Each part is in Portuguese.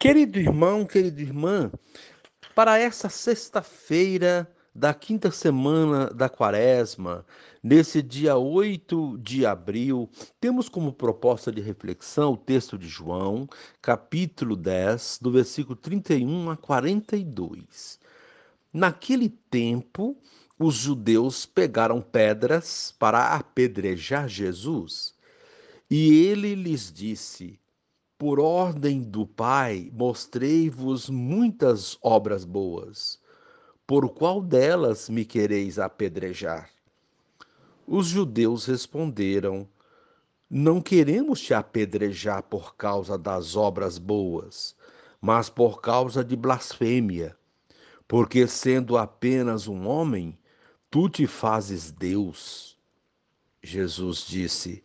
Querido irmão, querida irmã, para essa sexta-feira da quinta semana da quaresma, nesse dia 8 de abril, temos como proposta de reflexão o texto de João, capítulo 10, do versículo 31 a 42. Naquele tempo, os judeus pegaram pedras para apedrejar Jesus. E ele lhes disse: Por ordem do Pai, mostrei-vos muitas obras boas. Por qual delas me quereis apedrejar? Os judeus responderam: Não queremos te apedrejar por causa das obras boas, mas por causa de blasfêmia. Porque, sendo apenas um homem, tu te fazes Deus. Jesus disse: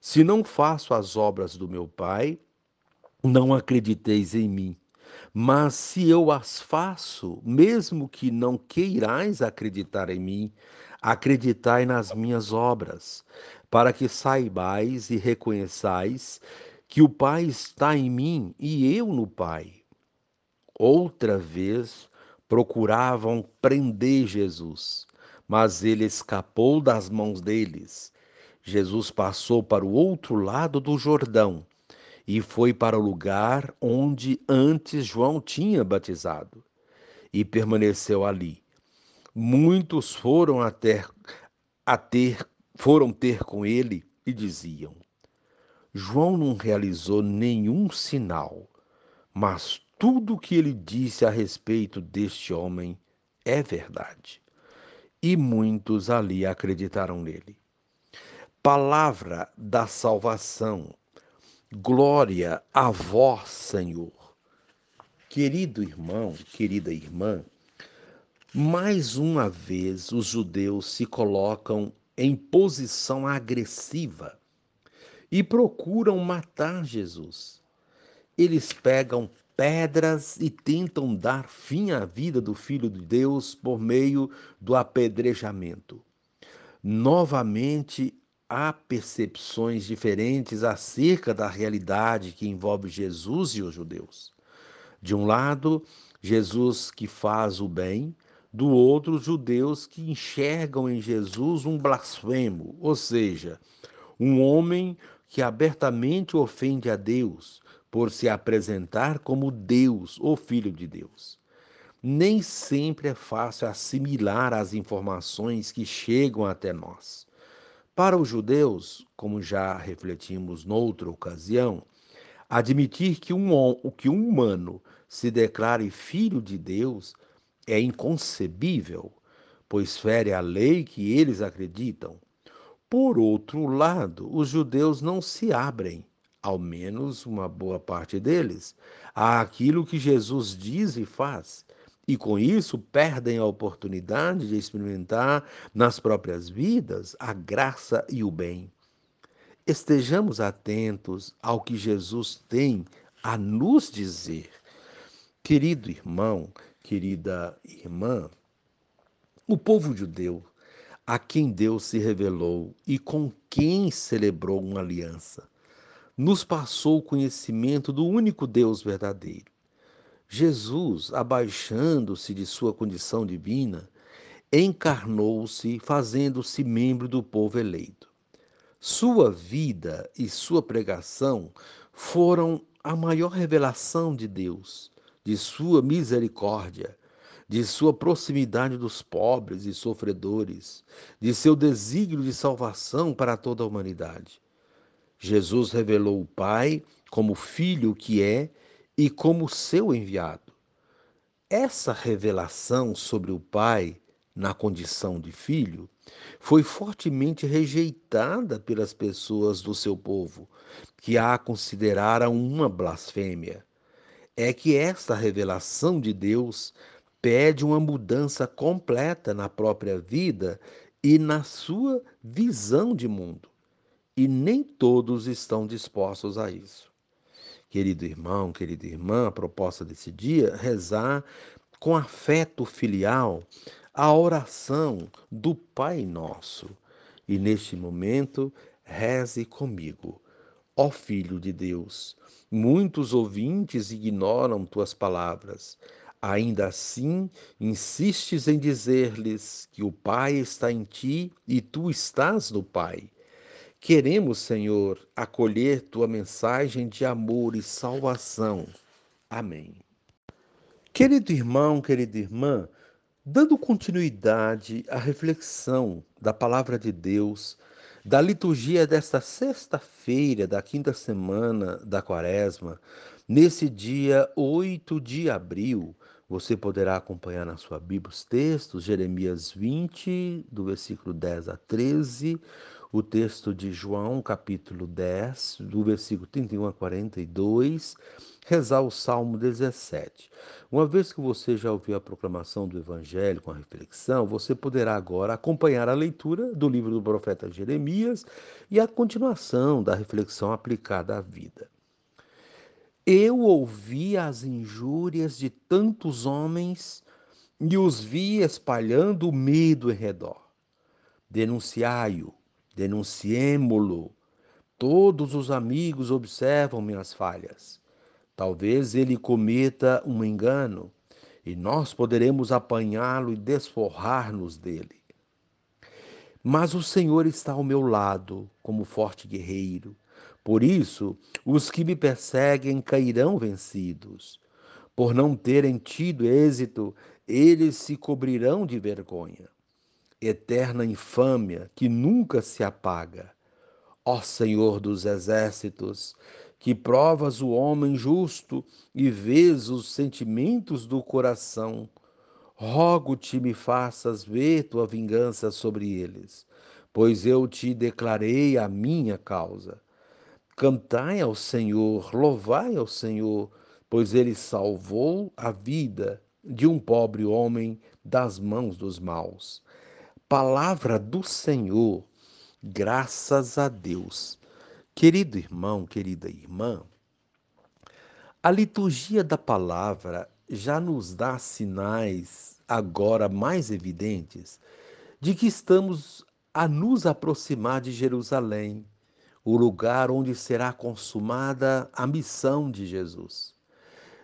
Se não faço as obras do meu Pai, não acrediteis em mim. Mas se eu as faço, mesmo que não queirais acreditar em mim, acreditai nas minhas obras, para que saibais e reconheçais que o Pai está em mim e eu no Pai. Outra vez procuravam prender Jesus, mas ele escapou das mãos deles Jesus passou para o outro lado do Jordão e foi para o lugar onde antes João tinha batizado e permaneceu ali. Muitos foram até a ter foram ter com ele e diziam: João não realizou nenhum sinal, mas tudo o que ele disse a respeito deste homem é verdade. E muitos ali acreditaram nele palavra da salvação. Glória a vós, Senhor. Querido irmão, querida irmã, mais uma vez os judeus se colocam em posição agressiva e procuram matar Jesus. Eles pegam pedras e tentam dar fim à vida do Filho de Deus por meio do apedrejamento. Novamente, há percepções diferentes acerca da realidade que envolve Jesus e os judeus. De um lado, Jesus que faz o bem, do outro, os judeus que enxergam em Jesus um blasfemo, ou seja, um homem que abertamente ofende a Deus por se apresentar como Deus ou Filho de Deus. Nem sempre é fácil assimilar as informações que chegam até nós. Para os judeus, como já refletimos noutra ocasião, admitir que um, que um humano se declare filho de Deus é inconcebível, pois fere a lei que eles acreditam. Por outro lado, os judeus não se abrem, ao menos uma boa parte deles, àquilo que Jesus diz e faz e com isso perdem a oportunidade de experimentar nas próprias vidas a graça e o bem. Estejamos atentos ao que Jesus tem a nos dizer. Querido irmão, querida irmã, o povo judeu, a quem Deus se revelou e com quem celebrou uma aliança, nos passou o conhecimento do único Deus verdadeiro Jesus, abaixando-se de sua condição divina, encarnou-se, fazendo-se membro do povo eleito. Sua vida e sua pregação foram a maior revelação de Deus, de sua misericórdia, de sua proximidade dos pobres e sofredores, de seu desígnio de salvação para toda a humanidade. Jesus revelou o Pai como Filho que é e como seu enviado. Essa revelação sobre o Pai, na condição de filho, foi fortemente rejeitada pelas pessoas do seu povo, que a consideraram uma blasfêmia. é que esta revelação de Deus pede uma mudança completa na própria vida e na sua visão de mundo. E nem todos estão dispostos a isso. Querido irmão, querida irmã, a proposta desse dia, rezar com afeto filial a oração do Pai Nosso. E neste momento, reze comigo. Ó Filho de Deus, muitos ouvintes ignoram tuas palavras. Ainda assim, insistes em dizer-lhes que o Pai está em ti e tu estás no Pai. Queremos, Senhor, acolher tua mensagem de amor e salvação. Amém. Querido irmão, querida irmã, dando continuidade à reflexão da palavra de Deus, da liturgia desta sexta-feira da quinta semana da Quaresma, nesse dia 8 de abril, você poderá acompanhar na sua Bíblia os textos, Jeremias 20, do versículo 10 a 13, o texto de João, capítulo 10, do versículo 31 a 42, rezar o Salmo 17. Uma vez que você já ouviu a proclamação do Evangelho com a reflexão, você poderá agora acompanhar a leitura do livro do profeta Jeremias e a continuação da reflexão aplicada à vida. Eu ouvi as injúrias de tantos homens e os vi espalhando o medo em redor. Denunciai-o denunciemo-lo. Todos os amigos observam minhas falhas. Talvez ele cometa um engano e nós poderemos apanhá-lo e desforrar-nos dele. Mas o Senhor está ao meu lado como forte guerreiro. Por isso, os que me perseguem cairão vencidos. Por não terem tido êxito, eles se cobrirão de vergonha eterna infâmia que nunca se apaga. Ó Senhor dos exércitos, que provas o homem justo e vês os sentimentos do coração, rogo-te me faças ver tua vingança sobre eles, pois eu te declarei a minha causa. Cantai ao Senhor, louvai ao Senhor, pois ele salvou a vida de um pobre homem das mãos dos maus. Palavra do Senhor, graças a Deus. Querido irmão, querida irmã, a liturgia da palavra já nos dá sinais agora mais evidentes de que estamos a nos aproximar de Jerusalém, o lugar onde será consumada a missão de Jesus.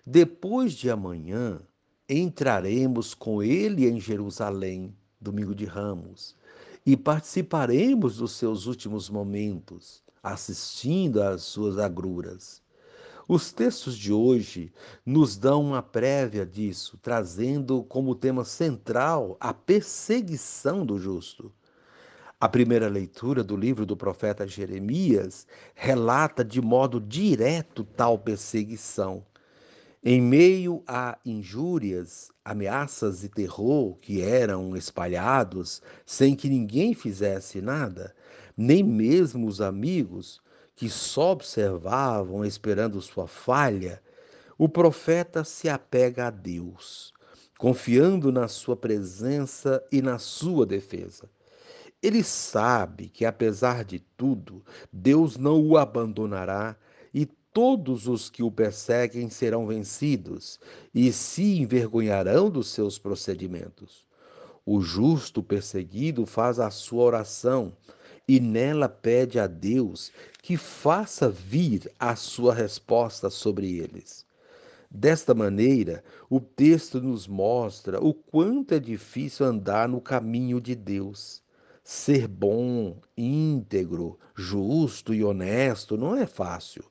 Depois de amanhã, entraremos com ele em Jerusalém domingo de Ramos, e participaremos dos seus últimos momentos, assistindo às suas agruras. Os textos de hoje nos dão uma prévia disso, trazendo como tema central a perseguição do justo. A primeira leitura do livro do profeta Jeremias relata de modo direto tal perseguição em meio a injúrias, ameaças e terror que eram espalhados sem que ninguém fizesse nada, nem mesmo os amigos que só observavam esperando sua falha, o profeta se apega a Deus, confiando na sua presença e na sua defesa. Ele sabe que, apesar de tudo, Deus não o abandonará todos os que o perseguem serão vencidos e se envergonharão dos seus procedimentos. O justo perseguido faz a sua oração e nela pede a Deus que faça vir a sua resposta sobre eles. Desta maneira, o texto nos mostra o quanto é difícil andar no caminho de Deus. Ser bom, íntegro, justo e honesto não é fácil,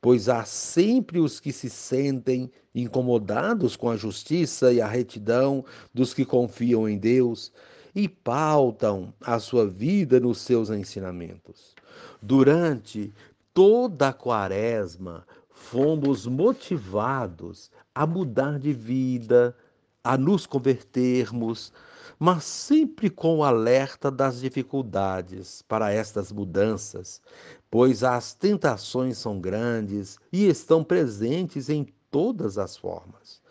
pois há sempre os que se sentem incomodados com a justiça e a retidão dos que confiam em Deus e pautam a sua vida nos seus ensinamentos. Durante toda a quaresma, fomos motivados a mudar de vida, a nos convertermos, mas sempre com o alerta das dificuldades para estas mudanças, pois as tentações são grandes e estão presentes em todas as formas.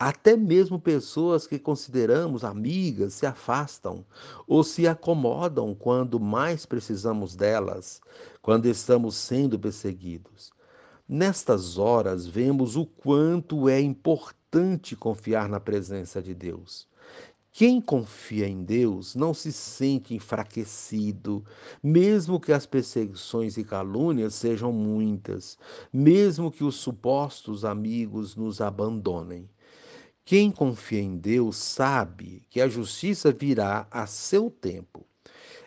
Até mesmo pessoas que consideramos amigas se afastam ou se acomodam quando mais precisamos delas, quando estamos sendo perseguidos. Nestas horas, vemos o quanto é importante confiar na presença de Deus. Quem confia em Deus não se sente enfraquecido, mesmo que as perseguições e calúnias sejam muitas, mesmo que os supostos amigos nos abandonem. Quem confia em Deus sabe que a justiça virá a seu tempo.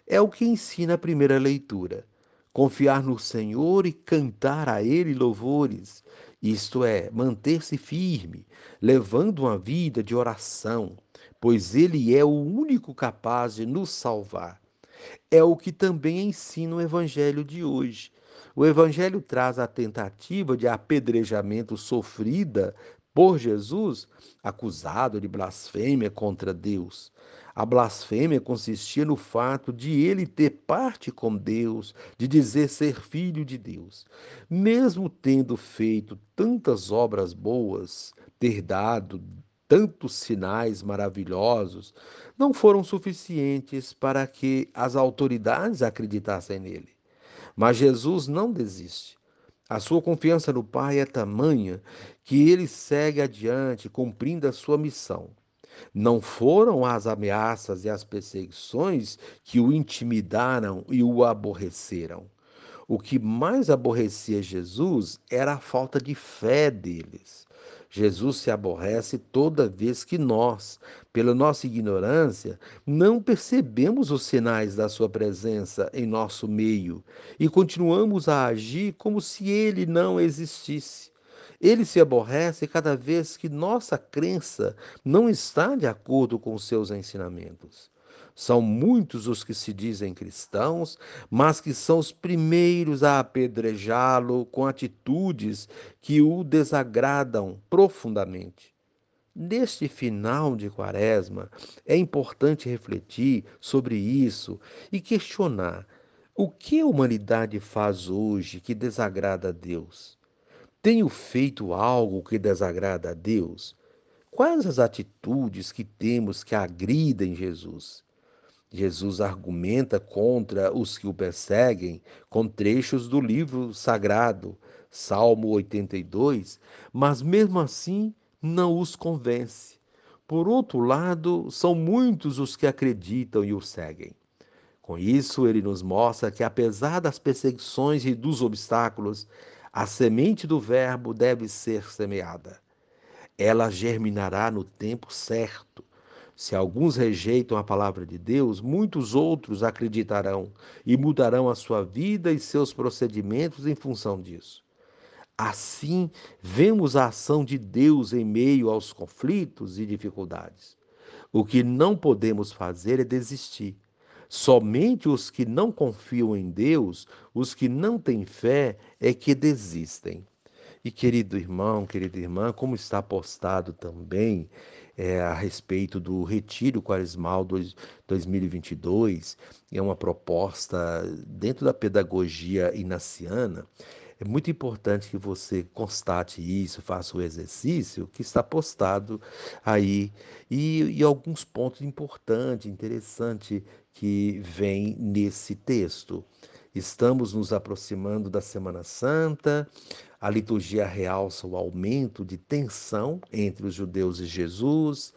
É o que ensina a primeira leitura. Confiar no Senhor e cantar a Ele louvores, isto é, manter-se firme, levando uma vida de oração, pois Ele é o único capaz de nos salvar. É o que também ensina o Evangelho de hoje. O Evangelho traz a tentativa de apedrejamento sofrida por Jesus, acusado de blasfêmia contra Deus. A blasfêmia consistia no fato de ele ter parte com Deus, de dizer ser filho de Deus. Mesmo tendo feito tantas obras boas, ter dado tantos sinais maravilhosos, não foram suficientes para que as autoridades acreditassem nele. Mas Jesus não desiste. A sua confiança no Pai é tamanha que ele segue adiante, cumprindo a sua missão. Não foram as ameaças e as perseguições que o intimidaram e o aborreceram. O que mais aborrecia Jesus era a falta de fé deles. Jesus se aborrece toda vez que nós, pela nossa ignorância, não percebemos os sinais da Sua presença em nosso meio e continuamos a agir como se Ele não existisse. Ele se aborrece cada vez que nossa crença não está de acordo com seus ensinamentos. São muitos os que se dizem cristãos, mas que são os primeiros a apedrejá-lo com atitudes que o desagradam profundamente. Neste final de Quaresma, é importante refletir sobre isso e questionar o que a humanidade faz hoje que desagrada a Deus. Tenho feito algo que desagrada a Deus? Quais as atitudes que temos que agridem Jesus? Jesus argumenta contra os que o perseguem com trechos do livro sagrado, Salmo 82, mas mesmo assim não os convence. Por outro lado, são muitos os que acreditam e o seguem. Com isso, ele nos mostra que, apesar das perseguições e dos obstáculos, a semente do Verbo deve ser semeada. Ela germinará no tempo certo se alguns rejeitam a palavra de Deus, muitos outros acreditarão e mudarão a sua vida e seus procedimentos em função disso. Assim, vemos a ação de Deus em meio aos conflitos e dificuldades. O que não podemos fazer é desistir. Somente os que não confiam em Deus, os que não têm fé, é que desistem. E querido irmão, querida irmã, como está postado também é, a respeito do Retiro Quaresmal 2022, é uma proposta dentro da pedagogia inaciana. É muito importante que você constate isso, faça o exercício que está postado aí. E, e alguns pontos importantes, interessantes que vem nesse texto. Estamos nos aproximando da Semana Santa, a liturgia realça o aumento de tensão entre os judeus e Jesus.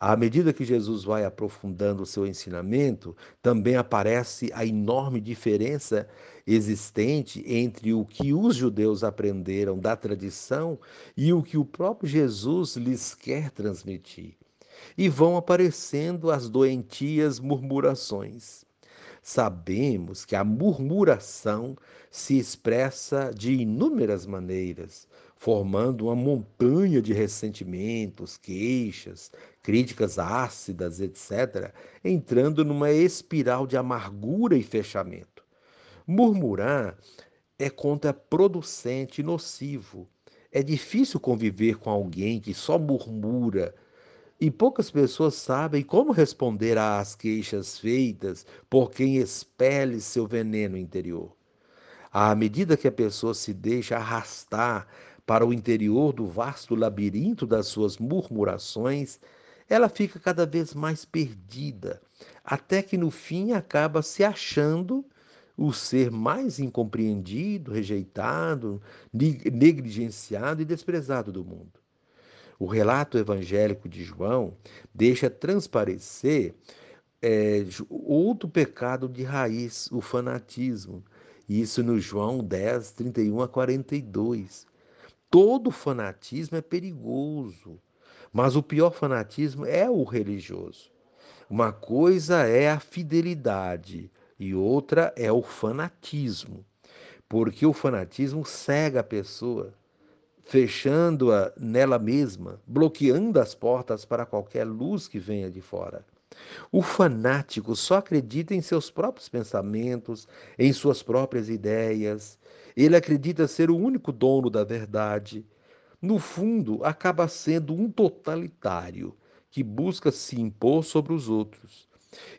À medida que Jesus vai aprofundando o seu ensinamento, também aparece a enorme diferença existente entre o que os judeus aprenderam da tradição e o que o próprio Jesus lhes quer transmitir. E vão aparecendo as doentias murmurações. Sabemos que a murmuração se expressa de inúmeras maneiras, formando uma montanha de ressentimentos, queixas, críticas ácidas, etc., entrando numa espiral de amargura e fechamento. Murmurar é contraproducente e nocivo. É difícil conviver com alguém que só murmura, e poucas pessoas sabem como responder às queixas feitas por quem expele seu veneno interior. À medida que a pessoa se deixa arrastar para o interior do vasto labirinto das suas murmurações, ela fica cada vez mais perdida, até que no fim acaba se achando o ser mais incompreendido, rejeitado, negligenciado e desprezado do mundo. O relato evangélico de João deixa transparecer é, outro pecado de raiz, o fanatismo. Isso no João 10, 31 a 42. Todo fanatismo é perigoso, mas o pior fanatismo é o religioso. Uma coisa é a fidelidade e outra é o fanatismo, porque o fanatismo cega a pessoa, fechando-a nela mesma, bloqueando as portas para qualquer luz que venha de fora. O fanático só acredita em seus próprios pensamentos, em suas próprias ideias. Ele acredita ser o único dono da verdade. No fundo, acaba sendo um totalitário que busca se impor sobre os outros.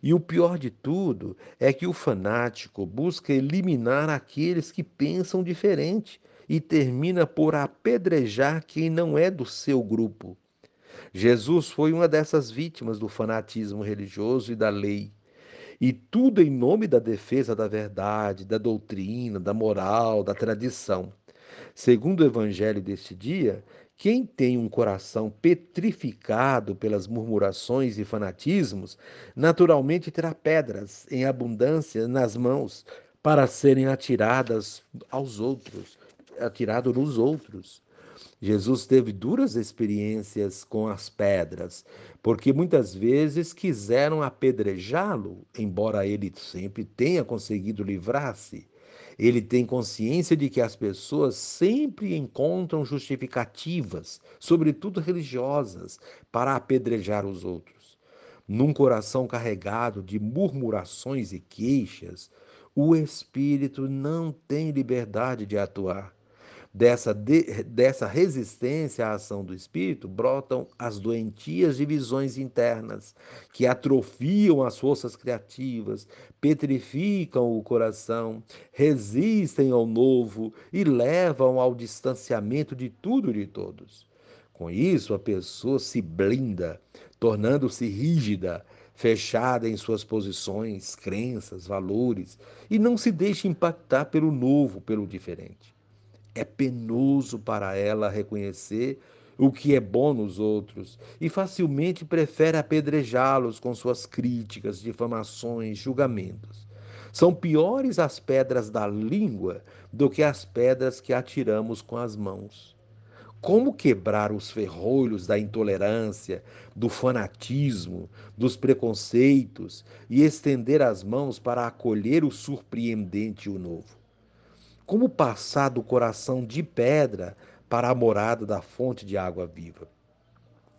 E o pior de tudo é que o fanático busca eliminar aqueles que pensam diferente e termina por apedrejar quem não é do seu grupo. Jesus foi uma dessas vítimas do fanatismo religioso e da lei. E tudo em nome da defesa da verdade, da doutrina, da moral, da tradição. Segundo o evangelho deste dia, quem tem um coração petrificado pelas murmurações e fanatismos, naturalmente terá pedras em abundância nas mãos para serem atiradas aos outros, atirado nos outros. Jesus teve duras experiências com as pedras, porque muitas vezes quiseram apedrejá-lo, embora ele sempre tenha conseguido livrar-se. Ele tem consciência de que as pessoas sempre encontram justificativas, sobretudo religiosas, para apedrejar os outros. Num coração carregado de murmurações e queixas, o espírito não tem liberdade de atuar dessa, de, dessa resistência à ação do espírito brotam as doentias divisões internas, que atrofiam as forças criativas, petrificam o coração, resistem ao novo e levam ao distanciamento de tudo e de todos. Com isso, a pessoa se blinda, tornando-se rígida, fechada em suas posições, crenças, valores, e não se deixa impactar pelo novo, pelo diferente. É penoso para ela reconhecer o que é bom nos outros e facilmente prefere apedrejá-los com suas críticas, difamações, julgamentos. São piores as pedras da língua do que as pedras que atiramos com as mãos. Como quebrar os ferrolhos da intolerância, do fanatismo, dos preconceitos e estender as mãos para acolher o surpreendente e o novo? Como passar do coração de pedra para a morada da fonte de água viva?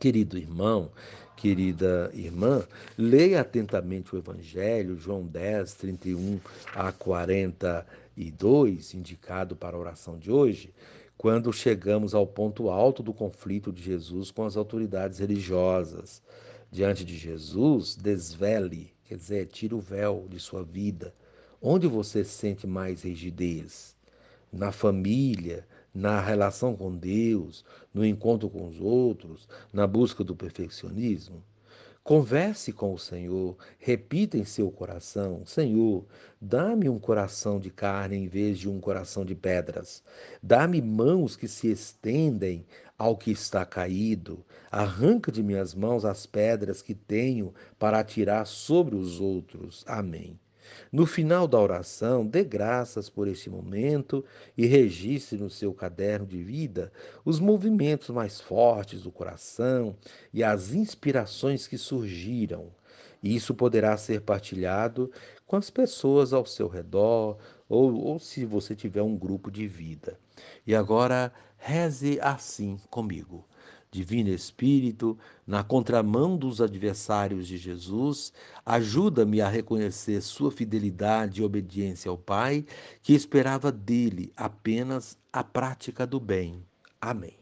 Querido irmão, querida irmã, leia atentamente o Evangelho, João 10, 31 a 42, indicado para a oração de hoje, quando chegamos ao ponto alto do conflito de Jesus com as autoridades religiosas. Diante de Jesus, desvele, quer dizer, tire o véu de sua vida. Onde você sente mais rigidez? Na família, na relação com Deus, no encontro com os outros, na busca do perfeccionismo? Converse com o Senhor, repita em seu coração: Senhor, dá-me um coração de carne em vez de um coração de pedras. Dá-me mãos que se estendem ao que está caído. Arranca de minhas mãos as pedras que tenho para atirar sobre os outros. Amém. No final da oração, dê graças por este momento e registre no seu caderno de vida os movimentos mais fortes do coração e as inspirações que surgiram. Isso poderá ser partilhado com as pessoas ao seu redor ou, ou se você tiver um grupo de vida. E agora, reze assim comigo. Divino Espírito, na contramão dos adversários de Jesus, ajuda-me a reconhecer sua fidelidade e obediência ao Pai, que esperava dele apenas a prática do bem. Amém.